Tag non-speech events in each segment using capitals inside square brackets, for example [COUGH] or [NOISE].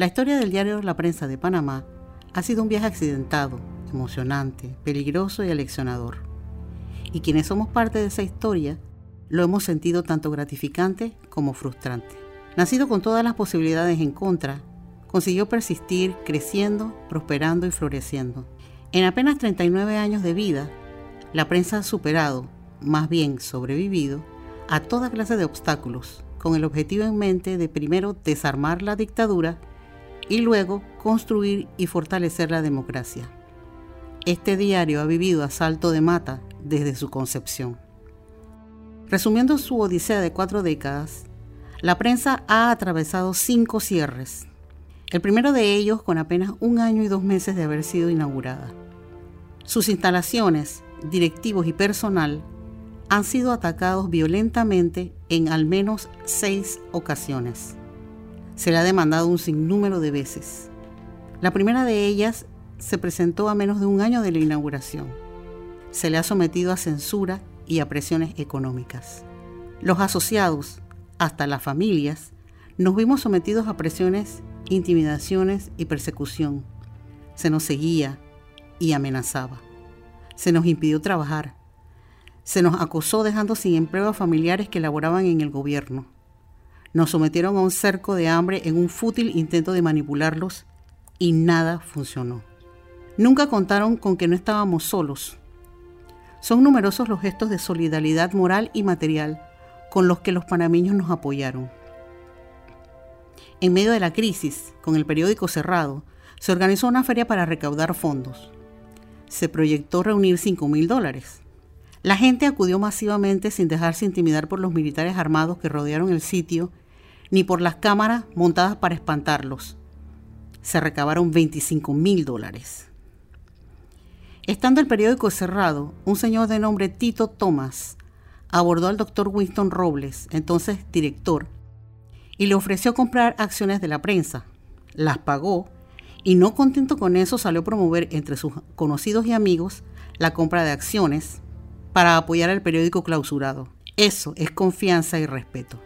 La historia del diario La Prensa de Panamá ha sido un viaje accidentado, emocionante, peligroso y aleccionador. Y quienes somos parte de esa historia lo hemos sentido tanto gratificante como frustrante. Nacido con todas las posibilidades en contra, consiguió persistir creciendo, prosperando y floreciendo. En apenas 39 años de vida, la prensa ha superado, más bien sobrevivido, a toda clase de obstáculos, con el objetivo en mente de primero desarmar la dictadura y luego construir y fortalecer la democracia. Este diario ha vivido a salto de mata desde su concepción. Resumiendo su odisea de cuatro décadas, la prensa ha atravesado cinco cierres, el primero de ellos con apenas un año y dos meses de haber sido inaugurada. Sus instalaciones, directivos y personal han sido atacados violentamente en al menos seis ocasiones. Se le ha demandado un sinnúmero de veces. La primera de ellas se presentó a menos de un año de la inauguración. Se le ha sometido a censura y a presiones económicas. Los asociados, hasta las familias, nos vimos sometidos a presiones, intimidaciones y persecución. Se nos seguía y amenazaba. Se nos impidió trabajar se nos acosó dejando sin empleo a familiares que laboraban en el gobierno. Nos sometieron a un cerco de hambre en un fútil intento de manipularlos y nada funcionó. Nunca contaron con que no estábamos solos. Son numerosos los gestos de solidaridad moral y material con los que los panameños nos apoyaron. En medio de la crisis, con el periódico cerrado, se organizó una feria para recaudar fondos. Se proyectó reunir 5 mil dólares. La gente acudió masivamente sin dejarse intimidar por los militares armados que rodearon el sitio, ni por las cámaras montadas para espantarlos. Se recabaron 25 mil dólares. Estando el periódico cerrado, un señor de nombre Tito Thomas abordó al doctor Winston Robles, entonces director, y le ofreció comprar acciones de la prensa. Las pagó y no contento con eso salió a promover entre sus conocidos y amigos la compra de acciones, para apoyar al periódico clausurado. Eso es confianza y respeto.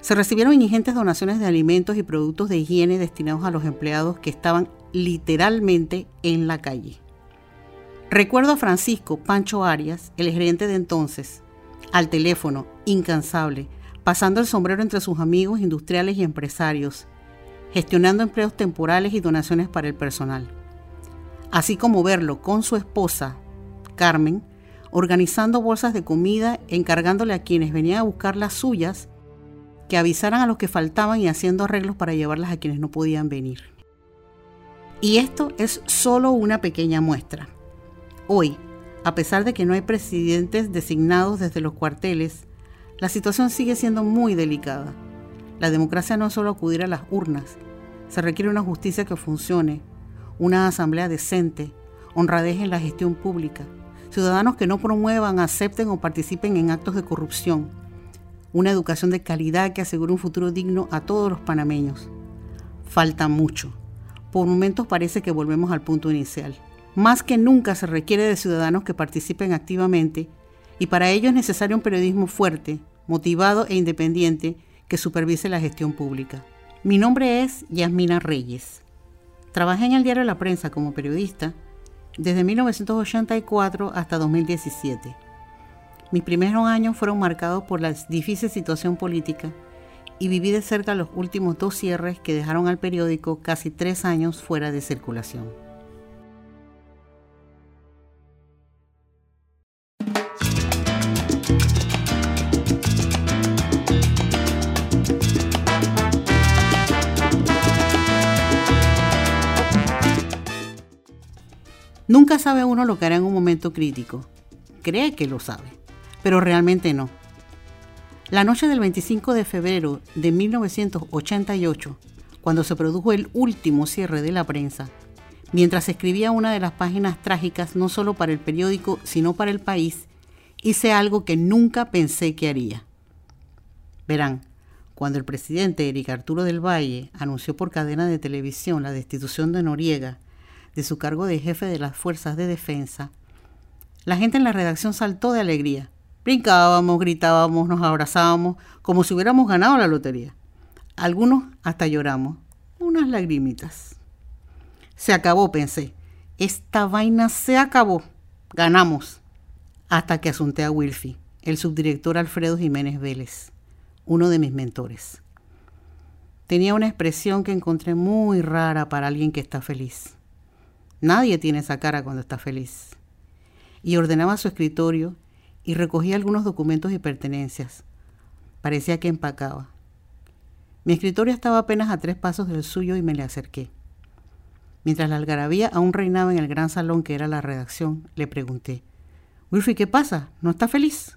Se recibieron ingentes donaciones de alimentos y productos de higiene destinados a los empleados que estaban literalmente en la calle. Recuerdo a Francisco Pancho Arias, el gerente de entonces, al teléfono, incansable, pasando el sombrero entre sus amigos industriales y empresarios, gestionando empleos temporales y donaciones para el personal. Así como verlo con su esposa, Carmen, organizando bolsas de comida, encargándole a quienes venían a buscar las suyas que avisaran a los que faltaban y haciendo arreglos para llevarlas a quienes no podían venir. Y esto es solo una pequeña muestra. Hoy, a pesar de que no hay presidentes designados desde los cuarteles, la situación sigue siendo muy delicada. La democracia no es solo acudir a las urnas, se requiere una justicia que funcione, una asamblea decente, honradez en la gestión pública, ciudadanos que no promuevan, acepten o participen en actos de corrupción, una educación de calidad que asegure un futuro digno a todos los panameños. Falta mucho. Por momentos parece que volvemos al punto inicial. Más que nunca se requiere de ciudadanos que participen activamente y para ello es necesario un periodismo fuerte, motivado e independiente que supervise la gestión pública. Mi nombre es Yasmina Reyes. Trabajé en el diario La Prensa como periodista desde 1984 hasta 2017. Mis primeros años fueron marcados por la difícil situación política y viví de cerca los últimos dos cierres que dejaron al periódico casi tres años fuera de circulación. Nunca sabe uno lo que hará en un momento crítico. Cree que lo sabe, pero realmente no. La noche del 25 de febrero de 1988, cuando se produjo el último cierre de la prensa, mientras escribía una de las páginas trágicas no solo para el periódico, sino para el país, hice algo que nunca pensé que haría. Verán, cuando el presidente Eric Arturo del Valle anunció por cadena de televisión la destitución de Noriega de su cargo de jefe de las fuerzas de defensa, la gente en la redacción saltó de alegría. Brincábamos, gritábamos, nos abrazábamos, como si hubiéramos ganado la lotería. Algunos hasta lloramos. Un unas lagrimitas. Se acabó, pensé. Esta vaina se acabó. Ganamos. Hasta que asunté a Wilfie, el subdirector Alfredo Jiménez Vélez, uno de mis mentores. Tenía una expresión que encontré muy rara para alguien que está feliz. Nadie tiene esa cara cuando está feliz. Y ordenaba su escritorio y recogía algunos documentos y pertenencias. Parecía que empacaba. Mi escritorio estaba apenas a tres pasos del suyo y me le acerqué. Mientras la algarabía aún reinaba en el gran salón que era la redacción, le pregunté, Wilfie, ¿qué pasa? ¿No está feliz?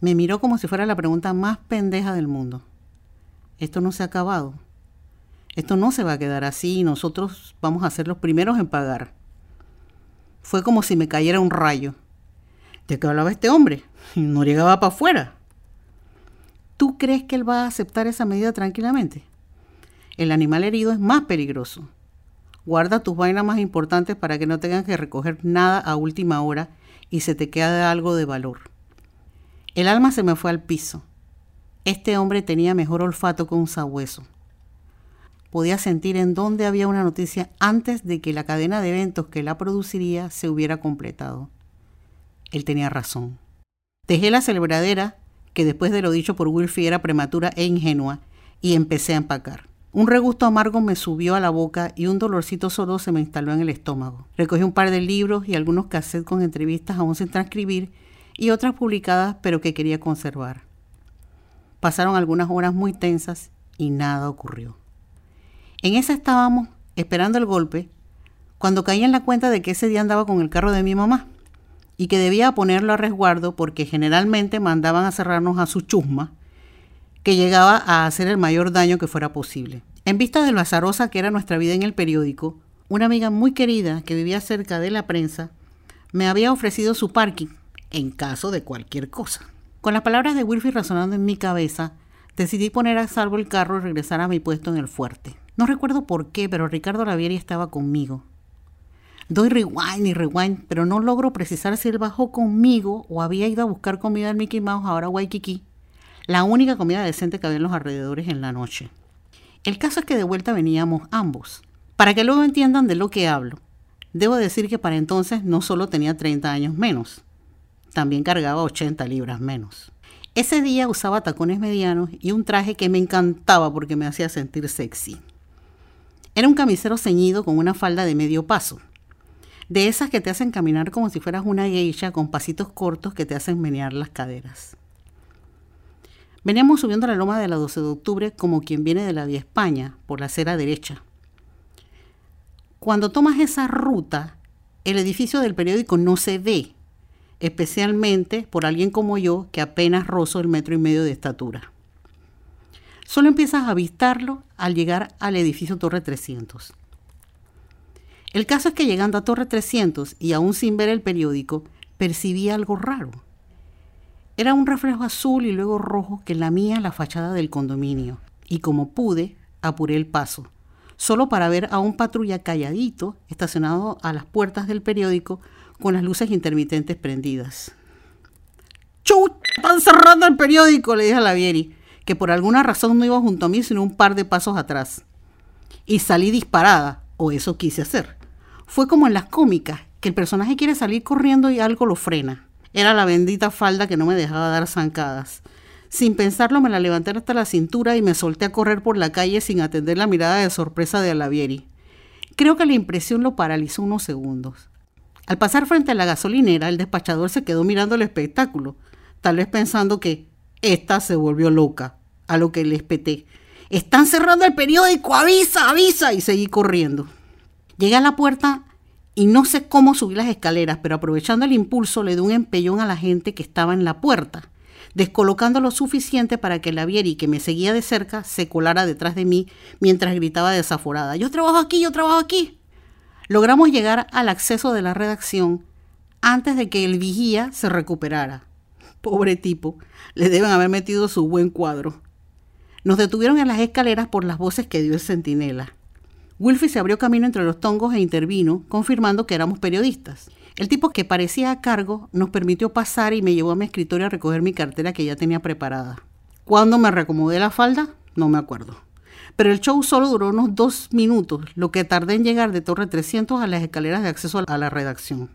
Me miró como si fuera la pregunta más pendeja del mundo. Esto no se ha acabado. Esto no se va a quedar así y nosotros vamos a ser los primeros en pagar. Fue como si me cayera un rayo. ¿De qué hablaba este hombre? [LAUGHS] No llegaba para afuera. ¿Tú crees que él va a aceptar esa medida tranquilamente? El animal herido es más peligroso. Guarda tus vainas más importantes para que no tengan que recoger nada a última hora y se te quede algo de valor. El alma se me fue al piso. Este hombre tenía mejor olfato que un sabueso. Podía sentir en dónde había una noticia antes de que la cadena de eventos que la produciría se hubiera completado. Él tenía razón. Dejé la celebradera que después de lo dicho por Wilfie era prematura e ingenua, y empecé a empacar. Un regusto amargo me subió a la boca y un dolorcito solo se me instaló en el estómago. Recogí un par de libros y algunos cassettes con entrevistas aún sin transcribir y otras publicadas pero que quería conservar. Pasaron algunas horas muy tensas y nada ocurrió. En esa estábamos, esperando el golpe, cuando caí en la cuenta de que ese día andaba con el carro de mi mamá y que debía ponerlo a resguardo porque generalmente mandaban a cerrarnos a su chusma, que llegaba a hacer el mayor daño que fuera posible. En vista de lo azarosa que era nuestra vida en el periódico, una amiga muy querida que vivía cerca de la prensa me había ofrecido su parking en caso de cualquier cosa. Con las palabras de Wilfie resonando en mi cabeza, decidí poner a salvo el carro y regresar a mi puesto en el fuerte. No recuerdo por qué, pero Ricardo Lavieri estaba conmigo. Doy rewind y rewind, pero no logro precisar si él bajó conmigo o había ido a buscar comida en Mickey Mouse, ahora Waikiki, la única comida decente que había en los alrededores en la noche. El caso es que de vuelta veníamos ambos. Para que luego entiendan de lo que hablo, debo decir que para entonces no solo tenía 30 años menos, también cargaba 80 libras menos. Ese día usaba tacones medianos y un traje que me encantaba porque me hacía sentir sexy. Era un camisero ceñido con una falda de medio paso, de esas que te hacen caminar como si fueras una geisha con pasitos cortos que te hacen menear las caderas. Veníamos subiendo la loma de la 12 de octubre como quien viene de la Vía España, por la acera derecha. Cuando tomas esa ruta, el edificio del periódico no se ve, especialmente por alguien como yo que apenas rozo el metro y medio de estatura. Solo empiezas a avistarlo al llegar al edificio Torre 300. El caso es que llegando a Torre 300 y aún sin ver el periódico, percibí algo raro. Era un reflejo azul y luego rojo que lamía la fachada del condominio, y como pude, apuré el paso, solo para ver a un patrulla calladito estacionado a las puertas del periódico con las luces intermitentes prendidas. ¡Chut! ¡Están cerrando el periódico! le dije a la Vieri, que por alguna razón no iba junto a mí sino un par de pasos atrás. Y salí disparada, o eso quise hacer. Fue como en las cómicas, que el personaje quiere salir corriendo y algo lo frena. Era la bendita falda que no me dejaba dar zancadas. Sin pensarlo me la levanté hasta la cintura y me solté a correr por la calle sin atender la mirada de sorpresa de Alavieri. Creo que la impresión lo paralizó unos segundos. Al pasar frente a la gasolinera, el despachador se quedó mirando el espectáculo, tal vez pensando que esta se volvió loca, a lo que le espeté. Están cerrando el periódico, avisa, avisa, y seguí corriendo. Llegué a la puerta y no sé cómo subí las escaleras, pero aprovechando el impulso le di un empellón a la gente que estaba en la puerta, descolocando lo suficiente para que la Vieri, que me seguía de cerca, se colara detrás de mí mientras gritaba desaforada, yo trabajo aquí, yo trabajo aquí. Logramos llegar al acceso de la redacción antes de que el vigía se recuperara. Pobre tipo, le deben haber metido su buen cuadro. Nos detuvieron en las escaleras por las voces que dio el centinela. Wilfie se abrió camino entre los tongos e intervino, confirmando que éramos periodistas. El tipo que parecía a cargo nos permitió pasar y me llevó a mi escritorio a recoger mi cartera que ya tenía preparada. ¿Cuándo me reacomodé la falda? No me acuerdo. pero el show solo duró unos dos minutos, lo que tardé en llegar de Torre 300 a las escaleras de acceso a la redacción.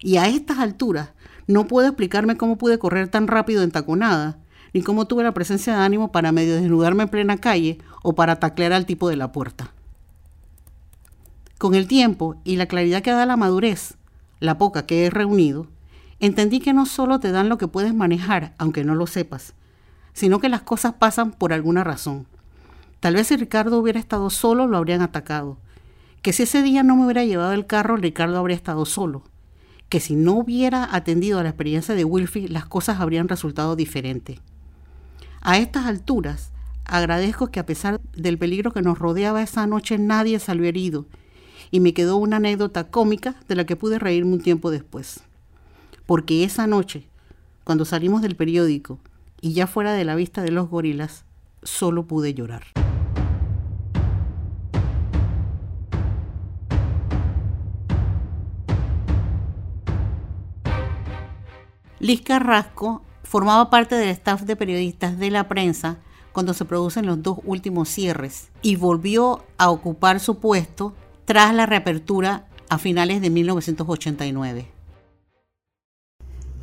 Y a estas alturas, no puedo explicarme cómo pude correr tan rápido en taconada, ni cómo tuve la presencia de ánimo para medio desnudarme en plena calle o para taclear al tipo de la puerta. Con el tiempo y la claridad que da la madurez, la poca que he reunido, entendí que no solo te dan lo que puedes manejar, aunque no lo sepas, sino que las cosas pasan por alguna razón. Tal vez si Ricardo hubiera estado solo lo habrían atacado, que si ese día no me hubiera llevado el carro, Ricardo habría estado solo, que si no hubiera atendido a la experiencia de Wilfie, las cosas habrían resultado diferentes. A estas alturas, agradezco que a pesar del peligro que nos rodeaba esa noche, nadie salió herido y me quedó una anécdota cómica de la que pude reírme un tiempo después. Porque esa noche, cuando salimos del periódico y ya fuera de la vista de los gorilas, solo pude llorar. Liz Carrasco formaba parte del staff de periodistas de la prensa cuando se producen los dos últimos cierres y volvió a ocupar su puesto tras la reapertura a finales de 1989.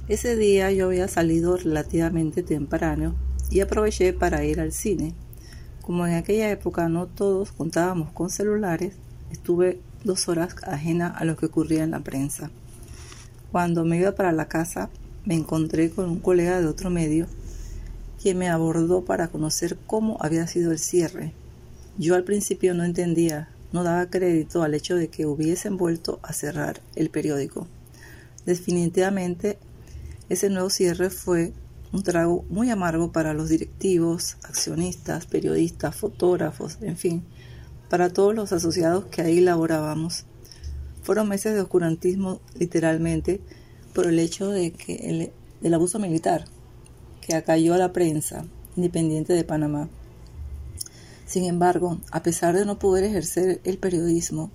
Ese día yo había salido relativamente temprano y aproveché para ir al cine. Como en aquella época no todos contábamos con celulares, estuve dos horas ajena a lo que ocurría en la prensa. Cuando me iba para la casa, me encontré con un colega de otro medio quien me abordó para conocer cómo había sido el cierre. Yo al principio no entendía no daba crédito al hecho de que hubiesen vuelto a cerrar el periódico. Definitivamente, ese nuevo cierre fue un trago muy amargo para los directivos, accionistas, periodistas, fotógrafos, en fin, para todos los asociados que ahí laborábamos. Fueron meses de oscurantismo, literalmente, por el hecho de que el, del abuso militar que acalló a la prensa independiente de Panamá. Sin embargo, a pesar de no poder ejercer el periodismo,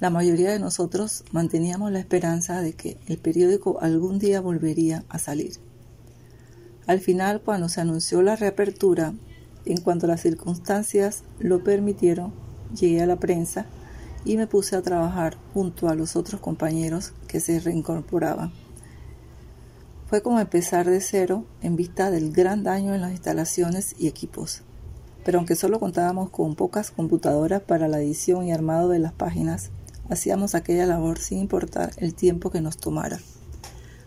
la mayoría de nosotros manteníamos la esperanza de que el periódico algún día volvería a salir. Al final, cuando se anunció la reapertura, en cuanto las circunstancias lo permitieron, llegué a la prensa y me puse a trabajar junto a los otros compañeros que se reincorporaban. Fue como empezar de cero en vista del gran daño en las instalaciones y equipos pero aunque solo contábamos con pocas computadoras para la edición y armado de las páginas, hacíamos aquella labor sin importar el tiempo que nos tomara.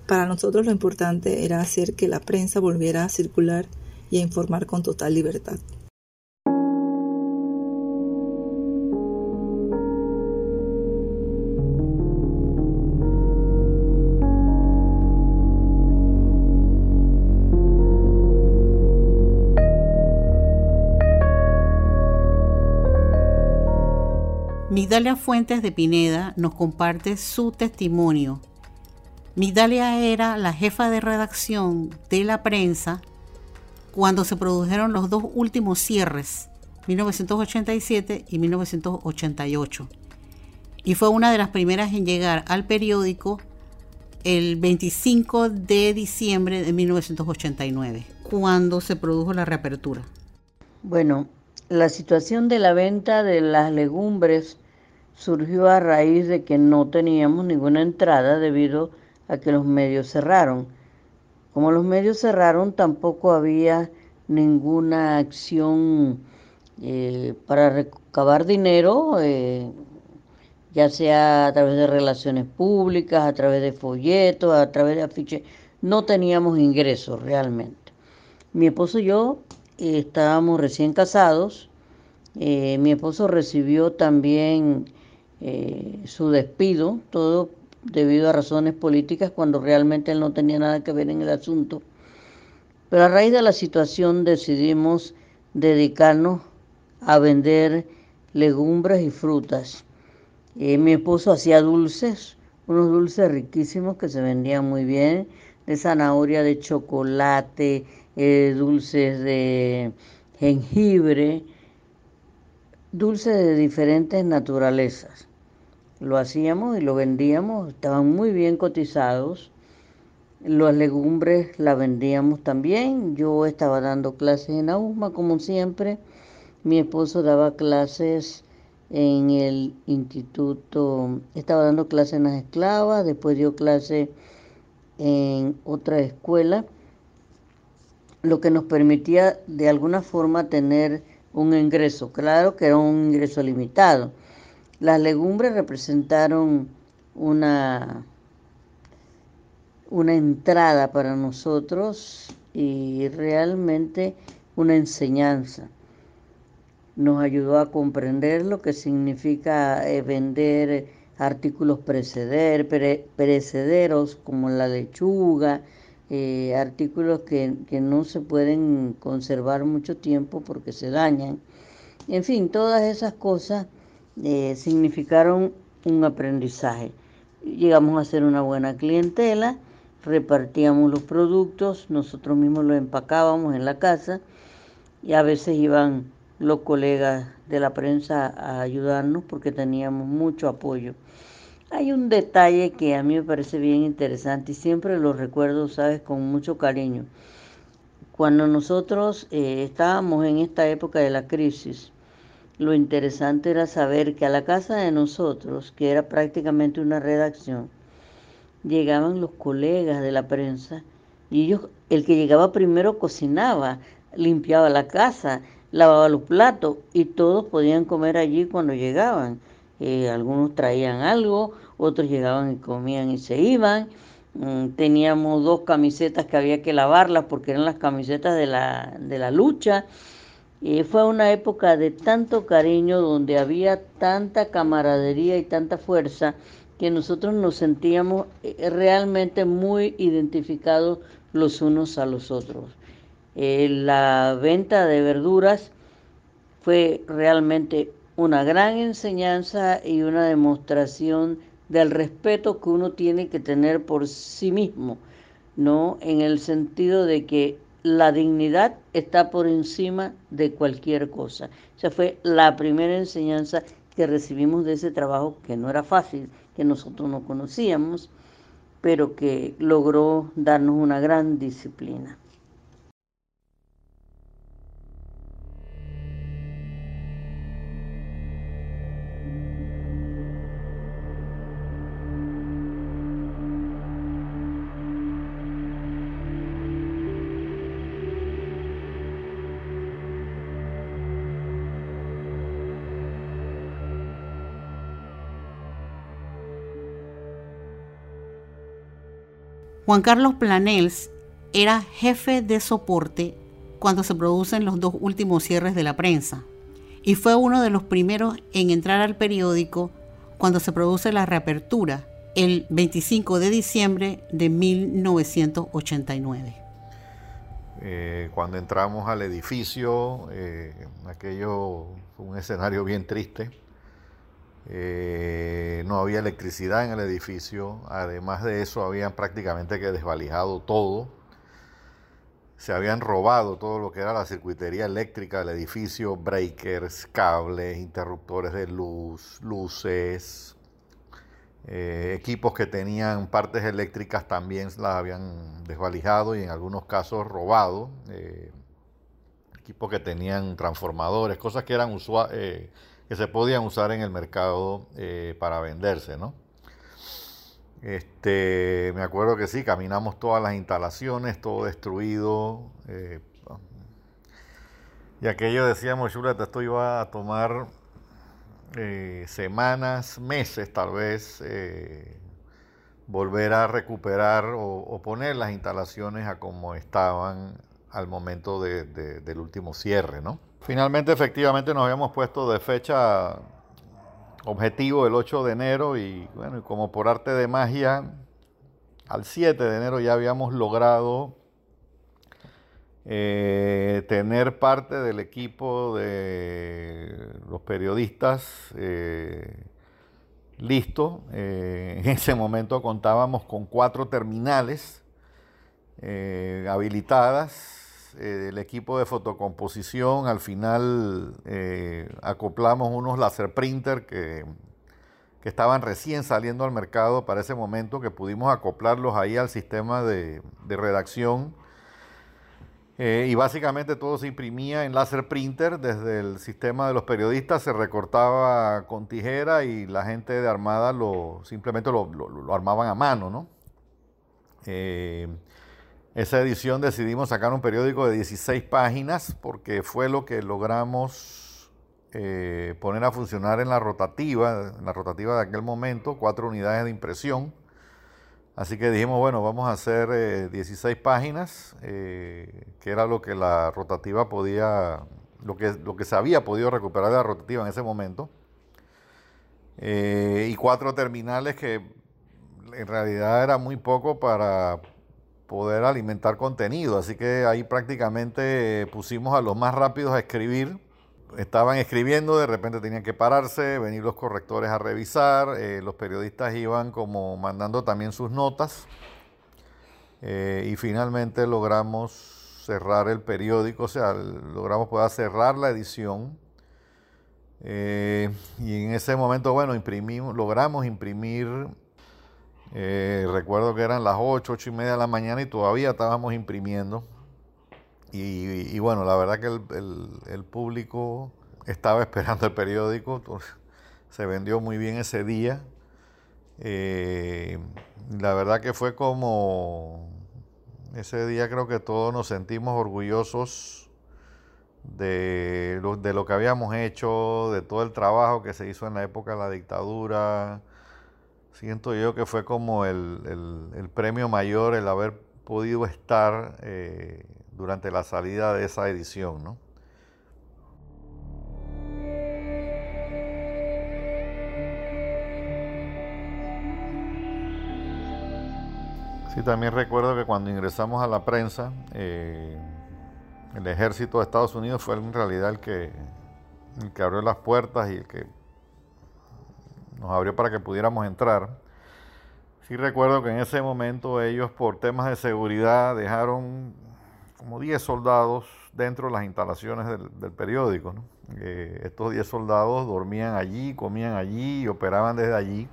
Para nosotros lo importante era hacer que la prensa volviera a circular y a informar con total libertad. Migdalia Fuentes de Pineda nos comparte su testimonio. Migdalia era la jefa de redacción de la prensa cuando se produjeron los dos últimos cierres, 1987 y 1988. Y fue una de las primeras en llegar al periódico el 25 de diciembre de 1989, cuando se produjo la reapertura. Bueno, la situación de la venta de las legumbres surgió a raíz de que no teníamos ninguna entrada debido a que los medios cerraron. Como los medios cerraron, tampoco había ninguna acción eh, para recabar dinero, eh, ya sea a través de relaciones públicas, a través de folletos, a través de afiches. No teníamos ingresos realmente. Mi esposo y yo eh, estábamos recién casados. mi esposo recibió también eh, su despido, todo debido a razones políticas cuando realmente él no tenía nada que ver en el asunto. Pero a raíz de la situación decidimos dedicarnos a vender legumbres y frutas. Eh, mi esposo hacía dulces, unos dulces riquísimos que se vendían muy bien, de zanahoria, de chocolate, eh, dulces de jengibre, dulces de diferentes naturalezas lo hacíamos y lo vendíamos, estaban muy bien cotizados. Las legumbres las vendíamos también. Yo estaba dando clases en AUSMA como siempre. Mi esposo daba clases en el instituto, estaba dando clases en las esclavas, después dio clase en otra escuela, lo que nos permitía de alguna forma tener un ingreso, claro que era un ingreso limitado. Las legumbres representaron una, una entrada para nosotros y realmente una enseñanza. Nos ayudó a comprender lo que significa eh, vender artículos preceder, perecederos como la lechuga, eh, artículos que, no se pueden conservar mucho tiempo porque se dañan. En fin, todas esas cosas eh, significaron un aprendizaje. Llegamos a ser una buena clientela, repartíamos los productos, nosotros mismos los empacábamos en la casa y a veces iban los colegas de la prensa a ayudarnos porque teníamos mucho apoyo. Hay un detalle que a mí me parece bien interesante y siempre lo recuerdo, sabes, con mucho cariño. Cuando nosotros eh, estábamos en esta época de la crisis, lo interesante era saber que a la casa de nosotros, que era prácticamente una redacción, llegaban los colegas de la prensa y ellos, el que llegaba primero cocinaba, limpiaba la casa, lavaba los platos y todos podían comer allí cuando llegaban. Eh, algunos traían algo, otros llegaban y comían y se iban. Mm, teníamos dos camisetas que había que lavarlas porque eran las camisetas de la, de la lucha. Y fue una época de tanto cariño, donde había tanta camaradería y tanta fuerza, que nosotros nos sentíamos eh, realmente muy identificados los unos a los otros. Eh, la venta de verduras fue realmente una gran enseñanza y una demostración del respeto que uno tiene que tener por sí mismo, ¿no? En el sentido de que la dignidad está por encima de cualquier cosa. Esa fue la primera enseñanza que recibimos de ese trabajo, que no era fácil, que nosotros no conocíamos, pero que logró darnos una gran disciplina. Juan Carlos Planels era jefe de soporte cuando se producen los dos últimos cierres de la prensa y fue uno de los primeros en entrar al periódico cuando se produce la reapertura el 25 de diciembre de 1989. Eh, cuando entramos al edificio, eh, aquello fue un escenario bien triste eh, no había electricidad en el edificio, además de eso habían prácticamente que desvalijado todo, se habían robado todo lo que era la circuitería eléctrica del edificio, breakers, cables, interruptores de luz, luces, eh, equipos que tenían partes eléctricas también las habían desvalijado y en algunos casos robado, eh, equipos que tenían transformadores, cosas que eran usuales que se podían usar en el mercado eh, para venderse, ¿no? Este, me acuerdo que sí, caminamos todas las instalaciones, todo destruido. Eh, y aquello decíamos, Chuleta, esto iba a tomar eh, semanas, meses tal vez, volver a recuperar o, poner las instalaciones a como estaban al momento del último cierre, ¿no? Finalmente, efectivamente, nos habíamos puesto de fecha objetivo el 8 de enero y bueno, como por arte de magia, al 7 de enero ya habíamos logrado eh, tener parte del equipo de los periodistas eh, listo. Eh, [LAUGHS] en ese momento contábamos con cuatro terminales habilitadas eh, el equipo de fotocomposición, al final eh, acoplamos unos laser printer que, que, estaban recién saliendo al mercado para ese momento, que pudimos acoplarlos ahí al sistema de, redacción. Eh, y básicamente todo se imprimía en láser printer desde el sistema de los periodistas, se recortaba con tijera y la gente de Armada lo, simplemente lo, armaban a mano. ¿no? Esa edición decidimos sacar un periódico de 16 páginas porque fue lo que logramos eh, poner a funcionar en la rotativa, en la rotativa de aquel momento, cuatro unidades de impresión Así que dijimos, bueno, vamos a hacer 16 eh, páginas, eh, que era lo que la rotativa podía, lo que, lo que se había podido recuperar de la rotativa en ese momento. Eh, y cuatro terminales que en realidad era muy poco para poder alimentar contenido. Así que ahí prácticamente pusimos a los más rápidos a escribir estaban escribiendo, de repente tenían que pararse, venir los correctores a revisar, eh, los periodistas iban como mandando también sus notas eh, y finalmente logramos cerrar el periódico, o sea, logramos poder cerrar la edición. Eh, y en ese momento, bueno, imprimimos, logramos imprimir, recuerdo que eran las 8, 8 y media de la mañana y todavía estábamos imprimiendo. Y, bueno, la verdad que el, público estaba [LAUGHS] esperando el periódico, se vendió muy bien ese día. Eh, la verdad que fue como, ese día creo que todos nos sentimos orgullosos de lo, de lo que habíamos hecho, de todo el trabajo que se hizo en la época de la dictadura. Siento yo que fue como el, premio mayor el haber podido estar eh, durante la salida de esa edición, ¿no? Sí, también recuerdo que cuando ingresamos a la prensa, eh, el ejército de Estados Unidos fue en realidad el que, el que abrió las puertas y el que nos abrió para que pudiéramos entrar. Sí recuerdo que en ese momento ellos por temas de seguridad dejaron como 10 soldados dentro de las instalaciones del, periódico. Eh, estos 10 soldados dormían allí, comían allí y operaban desde allí.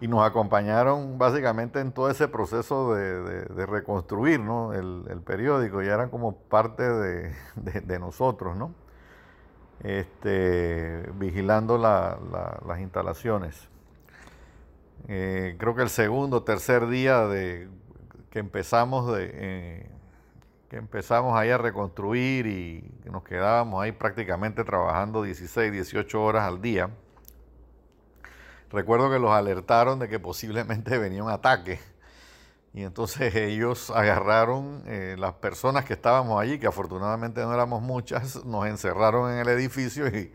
Y nos acompañaron básicamente en todo ese proceso de, reconstruir el, periódico y eran como parte de, nosotros, ¿no? Este, vigilando las instalaciones. Eh, creo que el segundo, tercer día de que empezamos de, eh, que empezamos ahí a reconstruir y nos quedábamos ahí prácticamente trabajando 16, 18 horas al día. Recuerdo que los alertaron de que posiblemente venía un ataque. Y entonces [LAUGHS] ellos agarraron eh, las personas que estábamos allí, que afortunadamente no éramos muchas, nos encerraron en el edificio y,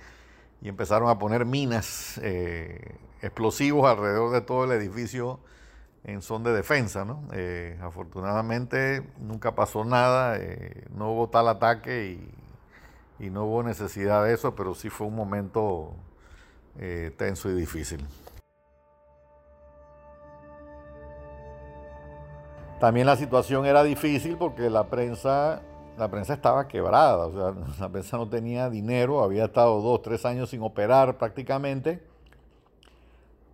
empezaron a poner minas, eh, explosivos alrededor de todo el edificio en son de defensa. Eh, afortunadamente nunca pasó nada, no hubo tal ataque y, no hubo necesidad de eso, pero sí fue un momento tenso y difícil. También la situación era difícil porque la prensa, la prensa estaba quebrada, o sea, [LAUGHS] la prensa no tenía dinero, había estado dos, tres años sin operar prácticamente,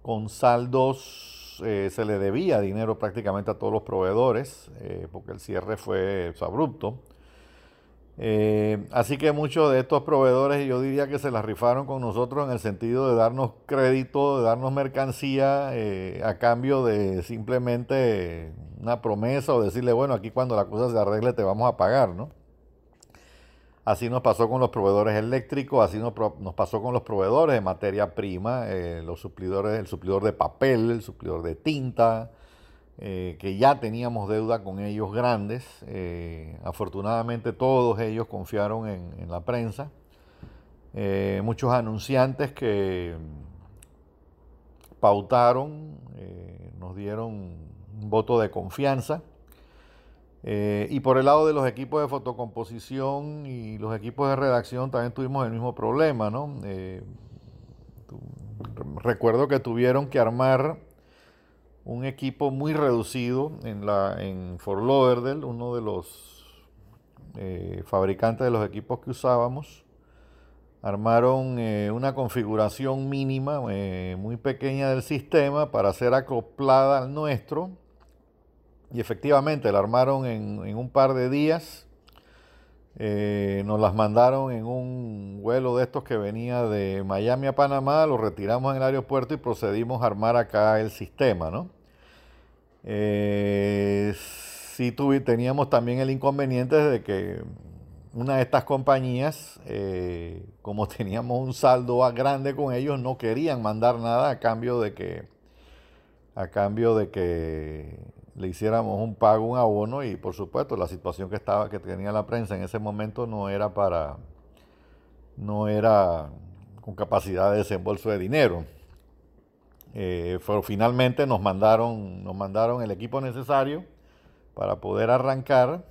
con saldos eh, se le debía dinero prácticamente a todos los proveedores, eh, porque el cierre fue abrupto. Eh, así que muchos de estos proveedores yo diría que se las rifaron con nosotros en el sentido de darnos crédito, de darnos mercancía a cambio de simplemente una promesa o decirle, bueno, aquí cuando la cosa se arregle te vamos a pagar, ¿no? Así nos pasó con los proveedores eléctricos, así nos, pasó con los proveedores de materia prima, eh, los suplidores, el suplidor de papel, el suplidor de tinta, eh, que ya teníamos deuda con ellos grandes. Eh, afortunadamente todos ellos confiaron en, la prensa. muchos anunciantes que pautaron, nos dieron un voto de confianza. Eh, y por el lado de los equipos de fotocomposición y los equipos de redacción también tuvimos el mismo problema. Eh, recuerdo que tuvieron que armar un equipo muy reducido en, la, en uno de los eh, fabricantes de los equipos que usábamos. Armaron una configuración mínima, muy pequeña del sistema para ser acoplada al nuestro Y efectivamente la armaron en, un par de días. Eh, nos las mandaron en un vuelo de estos que venía de Miami a Panamá, lo retiramos en el aeropuerto y procedimos a armar acá el sistema, ¿no? Eh, sí teníamos también el inconveniente de que una de estas compañías, eh, como [LAUGHS] teníamos un saldo grande con ellos, no querían mandar nada a cambio de que a cambio de que le hiciéramos un pago, un abono y por supuesto la situación que estaba que tenía la prensa en ese momento no era para no era con capacidad de desembolso de dinero. Eh, pero finalmente nos mandaron nos mandaron el equipo necesario para poder arrancar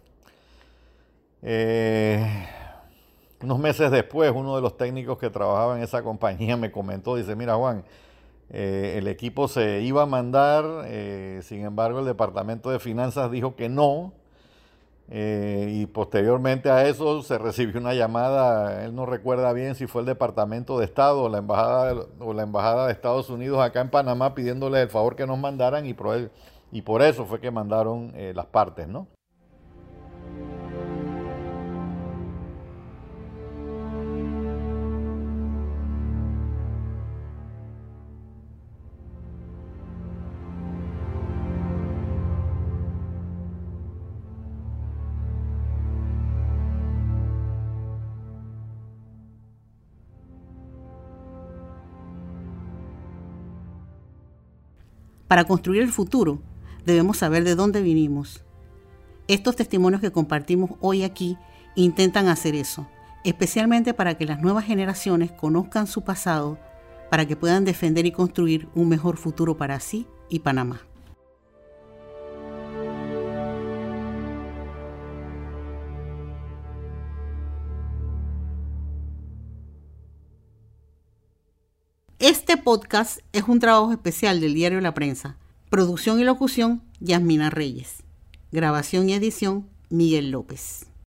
eh, unos meses después, uno de los técnicos que trabajaba en esa compañía me comentó, dice, mira Juan, eh, el equipo se iba a mandar, eh, sin embargo el Departamento de Finanzas dijo que no, y posteriormente a eso se recibió una llamada, él no recuerda bien si fue el Departamento de Estado o la Embajada de, o la embajada de Estados Unidos acá en Panamá pidiéndole el favor que nos mandaran y por, y por eso fue que mandaron las partes, ¿no? Para construir el futuro, debemos saber de dónde vinimos. Estos testimonios que compartimos hoy aquí intentan hacer eso, especialmente para que las nuevas generaciones conozcan su pasado, para que puedan defender y construir un mejor futuro para sí y Panamá. Este podcast es un trabajo especial del diario La Prensa. Producción y locución, Yasmina Reyes. Grabación y edición, Miguel López.